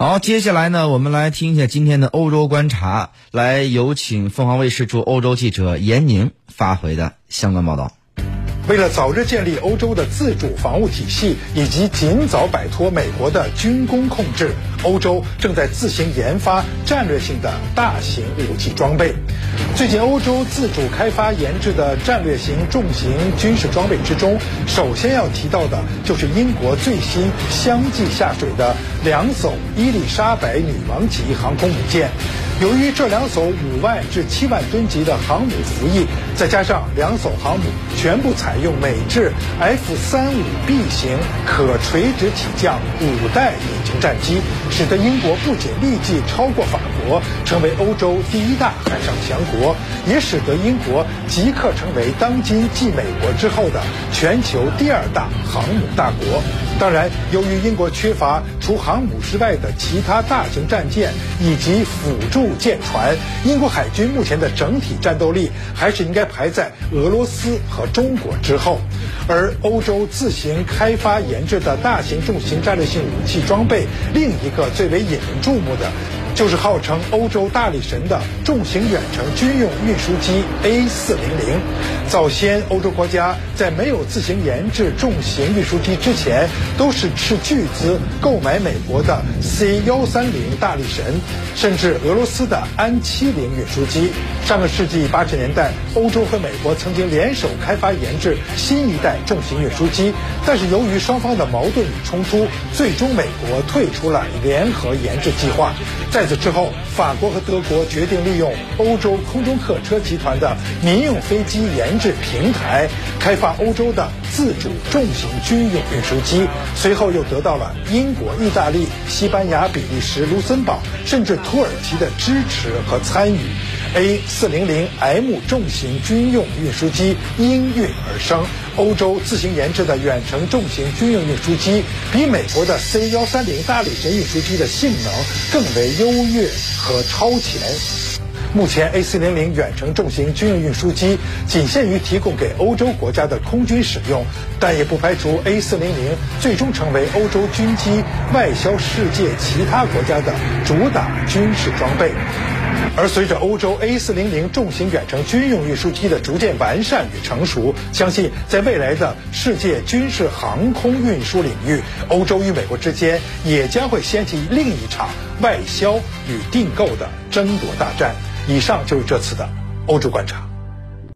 好，接下来呢，我们来听一下今天的欧洲观察，来有请凤凰卫视驻欧洲记者闫宁发回的相关报道。为了早日建立欧洲的自主防务体系，以及尽早摆脱美国的军工控制，欧洲正在自行研发战略性的大型武器装备。最近，欧洲自主开发研制的战略型重型军事装备之中，首先要提到的就是英国最新相继下水的两艘伊丽莎白女王级航空母舰。由于这两艘五万至七万吨级的航母服役，再加上两艘航母全部采用美制 F 三五 B 型可垂直起降五代引擎战机，使得英国不仅立即超过法国，成为欧洲第一大海上强国，也使得英国即刻成为当今继美国之后的全球第二大航母大国。当然，由于英国缺乏除航母之外的其他大型战舰以及辅助舰船，英国海军目前的整体战斗力还是应该排在俄罗斯和中国之后。而欧洲自行开发研制的大型重型战略性武器装备，另一个最为引人注目的。就是号称欧洲大力神的重型远程军用运输机 A400。早先，欧洲国家在没有自行研制重型运输机之前，都是斥巨资购买美国的 C130 大力神，甚至俄罗斯的安70运输机。上个世纪八十年代，欧洲和美国曾经联手开发研制新一代重型运输机，但是由于双方的矛盾与冲突，最终美国退出了联合研制计划。在之后，法国和德国决定利用欧洲空中客车集团的民用飞机研制平台，开发欧洲的自主重型军用运输机。随后又得到了英国、意大利、西班牙、比利时、卢森堡，甚至土耳其的支持和参与。A400M 重型军用运输机应运而生。欧洲自行研制的远程重型军用运输机，比美国的 C130 大力神运输机的性能更为优越和超前。目前，A400 远程重型军用运输机仅限于提供给欧洲国家的空军使用，但也不排除 A400 最终成为欧洲军机外销世界其他国家的主打军事装备。而随着欧洲 A400 重型远程军用运输机的逐渐完善与成熟，相信在未来的世界军事航空运输领域，欧洲与美国之间也将会掀起另一场外销与订购的争夺大战。以上就是这次的欧洲观察。